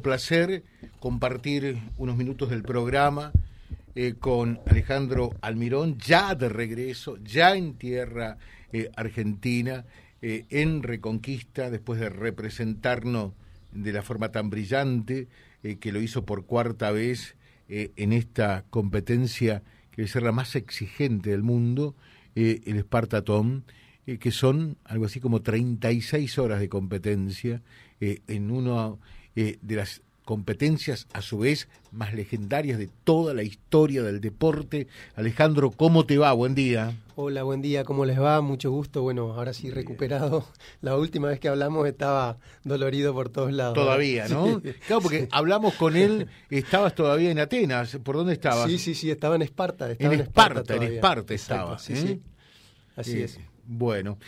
placer compartir unos minutos del programa eh, con Alejandro Almirón, ya de regreso, ya en tierra eh, argentina, eh, en Reconquista, después de representarnos de la forma tan brillante que lo hizo por cuarta vez en esta competencia que debe ser la más exigente del mundo, el Espartatón, que son algo así como 36 horas de competencia en uno eh, de las competencias a su vez más legendarias de toda la historia del deporte. Alejandro, ¿cómo te va? Buen día. Hola, buen día, ¿cómo les va? Mucho gusto. Bueno, ahora sí recuperado. La última vez que hablamos estaba dolorido por todos lados. Todavía, ¿no? Claro, porque hablamos con él, estabas todavía en Atenas. ¿Por dónde estabas? Sí, sí, sí, estaba en Esparta. Estaba en, Esparta, en Esparta estaba. sí, sí. ¿eh? Así eh, es. Bueno,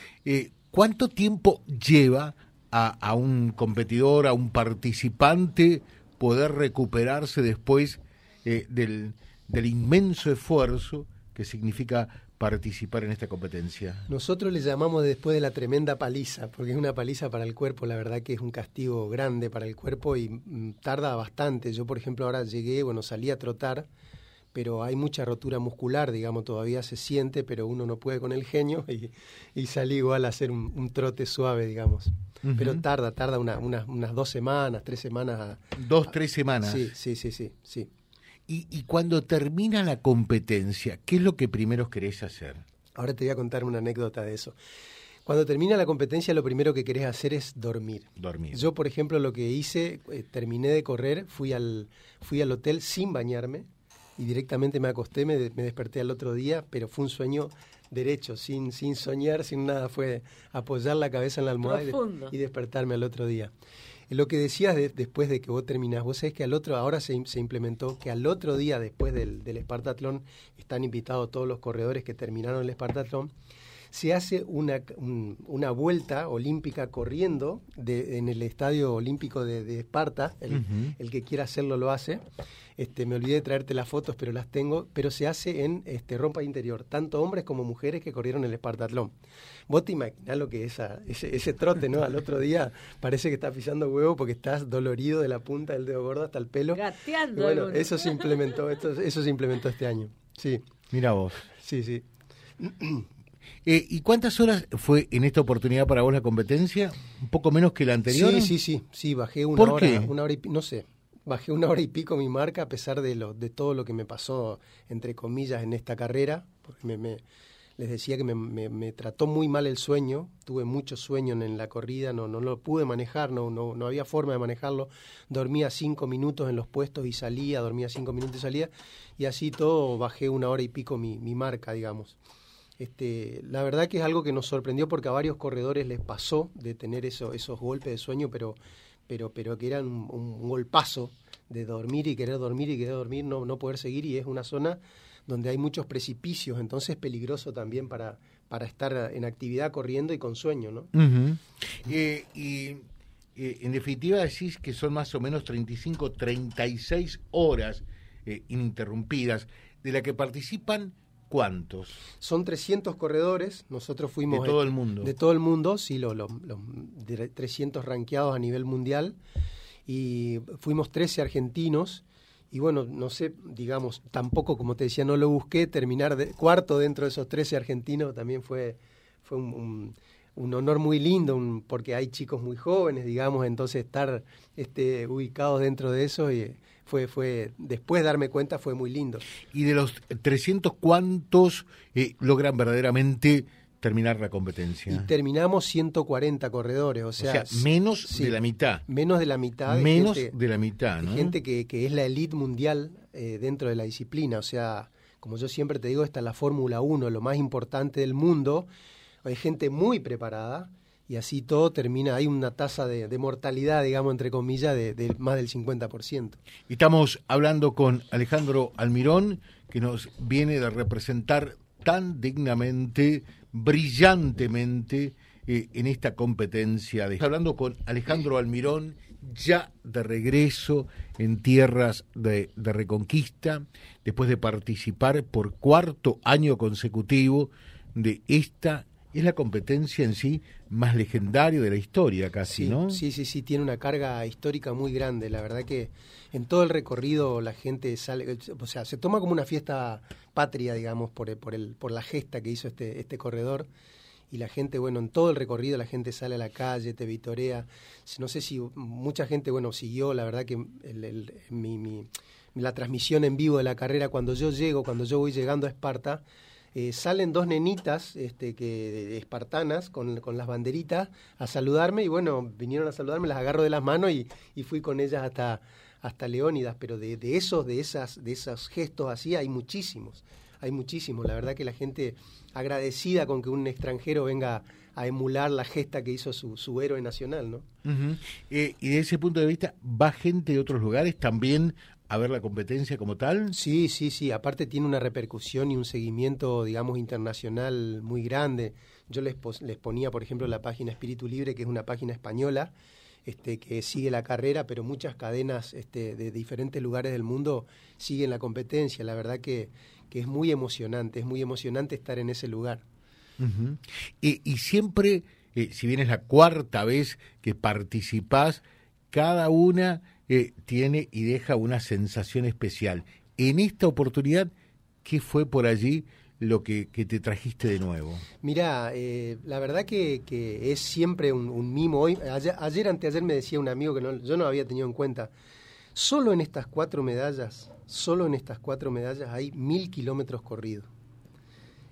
¿cuánto tiempo lleva a, un competidor, a un participante, poder recuperarse después eh, del, del inmenso esfuerzo que significa participar en esta competencia? Nosotros le llamamos después de la tremenda paliza, porque es una paliza para el cuerpo, la verdad que es un castigo grande para el cuerpo y mm, tarda bastante. Yo, por ejemplo, ahora llegué, bueno, salí a trotar pero hay mucha rotura muscular, digamos, todavía se siente, pero uno no puede con el genio y, y salí igual a hacer un, trote suave, digamos. Pero tarda, tarda una, unas dos semanas, tres semanas. Dos, tres semanas. Sí, sí, sí, sí. sí. Y, y cuando termina la competencia, ¿qué es lo que primero querés hacer? Ahora te voy a contar una anécdota de eso. Cuando termina la competencia, lo primero que querés hacer es dormir. Dormir. Yo, por ejemplo, lo que hice, eh, terminé de correr, fui al, fui al hotel sin bañarme, y directamente me acosté, me, desperté al otro día, pero fue un sueño derecho, sin, sin soñar, sin nada, fue apoyar la cabeza en la almohada y, despertarme al otro día. Lo que decías después de que vos terminás, vos sabés que al otro, ahora se, se implementó que al otro día después del, del Espartatlón están invitados todos los corredores que terminaron el Espartatlón se hace una, una vuelta olímpica corriendo de, en el Estadio Olímpico de, Esparta, el, que quiera hacerlo lo hace. Este, me olvidé de traerte las fotos, pero las tengo, pero se hace en este, rompa interior, tanto hombres como mujeres que corrieron el Espartatlón. Vos te imaginás lo que es ese, ese trote, ¿no? Al otro día parece que estás pisando huevo porque estás dolorido de la punta del dedo gordo hasta el pelo. Gateando. bueno, eso se implementó, esto, eso se implementó este año. Sí. Mira vos. Sí, sí. Eh, ¿Y cuántas horas fue en esta oportunidad para vos la competencia? ¿Un poco menos que la anterior? Sí, sí, sí, sí, bajé una hora, una hora y no sé, bajé una hora y pico mi marca a pesar de lo, de todo lo que me pasó entre comillas en esta carrera, porque me, les decía que me, me, trató muy mal el sueño, tuve mucho sueño en, la corrida, no, no lo pude manejar, no, no, no había forma de manejarlo, dormía cinco minutos en los puestos y salía, dormía cinco minutos y salía, y así todo bajé una hora y pico mi, mi marca, digamos. Este, la verdad que es algo que nos sorprendió porque a varios corredores les pasó de tener eso, esos golpes de sueño, pero, pero, pero que eran un, golpazo de dormir y querer dormir y querer dormir, no, no poder seguir y es una zona donde hay muchos precipicios, entonces es peligroso también para, para estar en actividad corriendo y con sueño, ¿no? Eh, y eh, en definitiva decís que son más o menos 35, 36 horas eh, ininterrumpidas, de la que participan ¿Cuántos? Son 300 corredores, nosotros fuimos... De todo el mundo. De todo el mundo, sí, los, los, 300 ranqueados a nivel mundial. Y fuimos 13 argentinos. Y bueno, no sé, digamos, tampoco, como te decía, no lo busqué, terminar de, cuarto dentro de esos 13 argentinos también fue, fue un, un, honor muy lindo, porque hay chicos muy jóvenes, digamos, entonces estar este, ubicados dentro de eso... Y, fue, fue, después de darme cuenta fue muy lindo. ¿Y de los 300 cuántos eh, logran verdaderamente terminar la competencia? Y terminamos 140 corredores, o sea, menos de la mitad. Menos de la mitad. Menos de la mitad, ¿no? Gente que, que es la elite mundial eh, dentro de la disciplina, o sea, como yo siempre te digo, esta es la Fórmula 1, lo más importante del mundo. Hay gente muy preparada y así todo termina, hay una tasa de, mortalidad, digamos, entre comillas, de, más del 50%. Estamos hablando con Alejandro Almirón, que nos viene de representar tan dignamente, brillantemente eh, en esta competencia. De... Hablando con Alejandro Almirón, ya de regreso en tierras de, de Reconquista, después de participar por cuarto año consecutivo de esta es la competencia en sí más legendaria de la historia casi, ¿no? Sí, sí, sí, tiene una carga histórica muy grande. La verdad que en todo el recorrido la gente sale, o sea, se toma como una fiesta patria, digamos, por, por, el, por la gesta que hizo este, este corredor. Y la gente, bueno, en todo el recorrido la gente sale a la calle, te vitorea. No sé si mucha gente, bueno, siguió, la verdad que el, mi, mi, la transmisión en vivo de la carrera, cuando yo llego, cuando yo voy llegando a Esparta, eh, salen dos nenitas este, que, espartanas con, con, las banderitas a saludarme y bueno, vinieron a saludarme, las agarro de las manos y, y fui con ellas hasta, hasta Leónidas, pero de, de, esos, de, esas, de esos gestos así hay muchísimos, hay muchísimos. La verdad que la gente agradecida con que un extranjero venga a emular la gesta que hizo su, su héroe nacional, ¿no? Eh, y de ese punto de vista, ¿va gente de otros lugares también a ver la competencia como tal? Sí, sí, sí. Aparte tiene una repercusión y un seguimiento, digamos, internacional muy grande. Yo les, les ponía, por ejemplo, la página Espíritu Libre, que es una página española, este, que sigue la carrera, pero muchas cadenas este, de diferentes lugares del mundo siguen la competencia. La verdad que, que es muy emocionante, es muy emocionante estar en ese lugar. y, y, siempre, eh, si bien es la cuarta vez que participás, cada una tiene y deja una sensación especial. En esta oportunidad, ¿qué fue por allí lo que, te trajiste de nuevo? Mira, eh, la verdad que, es siempre un, mimo. Hoy, ayer, ayer, anteayer me decía un amigo que no, yo no había tenido en cuenta. Solo en estas cuatro medallas, solo en estas cuatro medallas hay mil kilómetros corridos.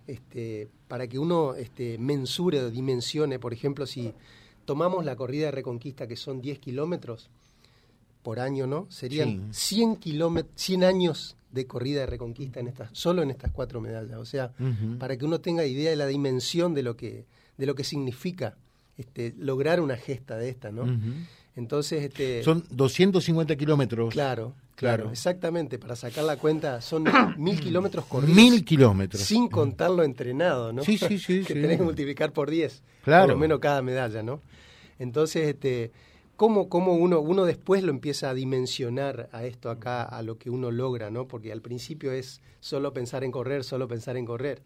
Este, para que uno este, mensure o dimensione, por ejemplo, si tomamos la corrida de Reconquista, que son 10 kilómetros, por año, ¿no? Serían sí. 100, kilómetros, 100 años de corrida de reconquista en estas, solo en estas cuatro medallas. O sea, uh -huh. para que uno tenga idea de la dimensión de lo que, de lo que significa este, lograr una gesta de esta, ¿no? Uh -huh. Entonces, este, son 250 kilómetros. Claro, claro, claro, exactamente. Para sacar la cuenta, son mil kilómetros corridos. Mil kilómetros. Sin contar lo entrenado, ¿no? Sí, sí, sí. que sí. tenés que multiplicar por 10. Claro. Por lo menos cada medalla, ¿no? Entonces, este cómo, cómo uno, uno después lo empieza a dimensionar a esto acá, a lo que uno logra, ¿no? Porque al principio es solo pensar en correr, solo pensar en correr.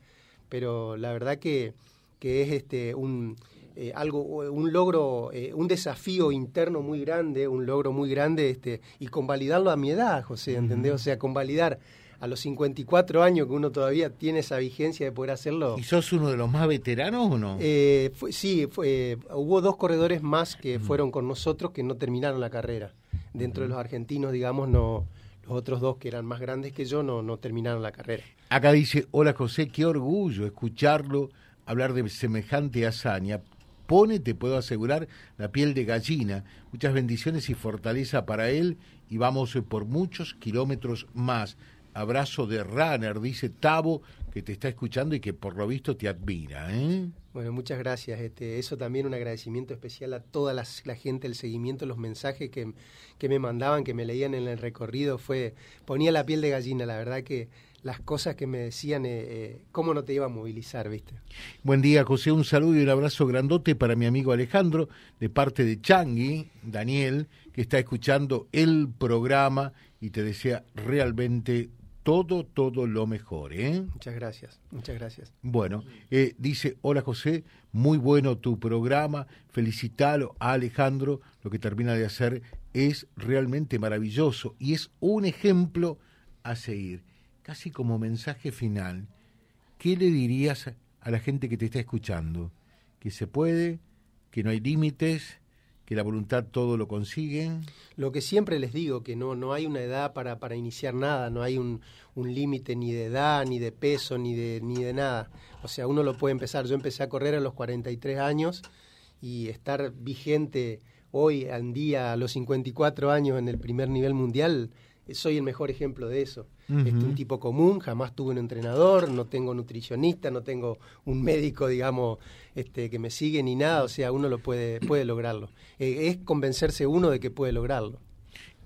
Pero la verdad que, que es este un eh, algo, un logro, eh, un desafío interno muy grande, un logro muy grande, este, y convalidarlo a mi edad, José, ¿entendés? O sea, convalidar a los 54 años que uno todavía tiene esa vigencia de poder hacerlo. ¿Y sos uno de los más veteranos o no? Eh, fue, sí, fue, hubo dos corredores más que mm. fueron con nosotros que no terminaron la carrera. Dentro mm. de los argentinos, digamos, no los otros dos que eran más grandes que yo no, no terminaron la carrera. Acá dice, hola José, qué orgullo escucharlo hablar de semejante hazaña. Pone, te puedo asegurar, la piel de gallina. Muchas bendiciones y fortaleza para él y vamos por muchos kilómetros más abrazo de runner, dice Tavo, que te está escuchando y que por lo visto te admira. ¿eh? Bueno, muchas gracias. Este, eso también un agradecimiento especial a toda la, la, gente, el seguimiento, los mensajes que, que me mandaban, que me leían en el recorrido, fue ponía la piel de gallina, la verdad que las cosas que me decían, eh, eh, cómo no te iba a movilizar, ¿viste? Buen día, José, un saludo y un abrazo grandote para mi amigo Alejandro, de parte de Changui, Daniel, que está escuchando el programa y te desea realmente todo, todo lo mejor. ¿eh? Muchas gracias, muchas gracias. Bueno, eh, dice, hola José, muy bueno tu programa, felicitalo a Alejandro, lo que termina de hacer es realmente maravilloso y es un ejemplo a seguir. Casi como mensaje final, ¿qué le dirías a la gente que te está escuchando? Que se puede, que no hay límites, que la voluntad todo lo consigue. Lo que siempre les digo, que no, no hay una edad para, para iniciar nada, no hay un, un límite ni de edad, ni de peso, ni de, ni de nada. O sea, uno lo puede empezar. Yo empecé a correr a los 43 años y estar vigente hoy en día a los 54 años en el primer nivel mundial, soy el mejor ejemplo de eso. Uh -huh. este, un tipo común, jamás tuve un entrenador, no tengo nutricionista, no tengo un médico, digamos, este, que me sigue ni nada, o sea, uno lo puede, puede lograrlo. Eh, es convencerse uno de que puede lograrlo.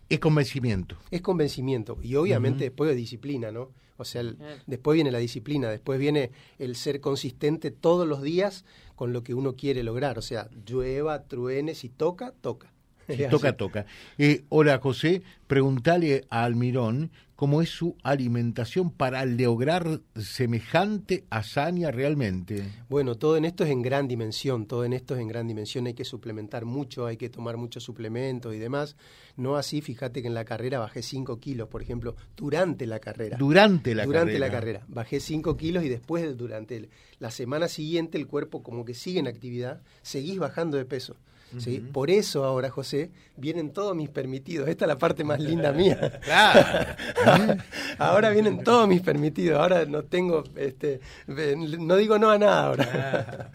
Es convencimiento. Es convencimiento. Y obviamente uh -huh. después de disciplina, ¿no? O sea, el, después viene la disciplina, después viene el ser consistente todos los días con lo que uno quiere lograr. O sea, llueva, truene, si toca, toca. toca, toca. Eh, hola José, preguntale a Almirón cómo es su alimentación para lograr semejante hazaña realmente. Bueno, todo en esto es en gran dimensión, todo en esto es en gran dimensión, hay que suplementar mucho, hay que tomar muchos suplementos y demás. No así, fíjate que en la carrera bajé 5 kilos, por ejemplo, durante la carrera. Durante la durante carrera. la carrera. Bajé 5 kilos y después, durante la semana siguiente, el cuerpo como que sigue en actividad, seguís bajando de peso. ¿sí? Por eso ahora, José, vienen todos mis permitidos. Esta es la parte más linda mía. Claro. ahora vienen todos mis permitidos. Ahora no tengo, este, no digo no a nada ahora.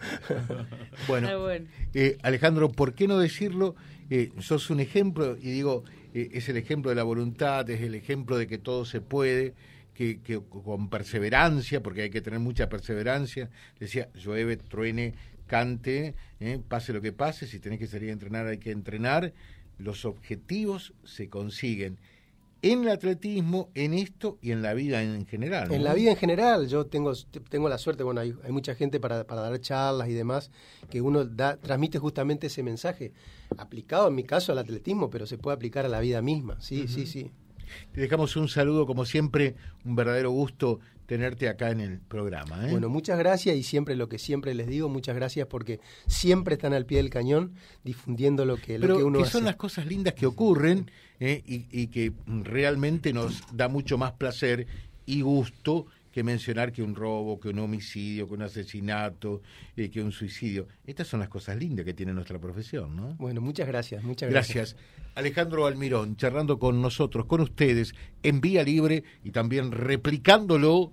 bueno, eh, Alejandro, ¿por qué no decirlo? Eh, sos un ejemplo, y digo, eh, es el ejemplo de la voluntad, es el ejemplo de que todo se puede. Que, que, con perseverancia, porque hay que tener mucha perseverancia, decía, llueve, truene, cante, ¿eh? pase lo que pase, si tenés que salir a entrenar hay que entrenar, los objetivos se consiguen en el atletismo, en esto y en la vida en general. En la vida en general, yo tengo, tengo la suerte, bueno, hay, hay mucha gente para, para, dar charlas y demás, que uno da, transmite justamente ese mensaje, aplicado en mi caso al atletismo, pero se puede aplicar a la vida misma, sí, uh -huh. sí, sí. Te dejamos un saludo, como siempre, un verdadero gusto tenerte acá en el programa. ¿eh? Bueno, muchas gracias y siempre lo que siempre les digo, muchas gracias porque siempre están al pie del cañón difundiendo lo que, Pero lo que uno que hace. son las cosas lindas que ocurren ¿eh? y, y que realmente nos da mucho más placer y gusto que mencionar que un robo, que un homicidio, que un asesinato, eh, que un suicidio. Estas son las cosas lindas que tiene nuestra profesión, ¿no? Bueno, muchas gracias, muchas gracias. Gracias. Alejandro Almirón, charlando con nosotros, con ustedes, en Vía Libre y también replicándolo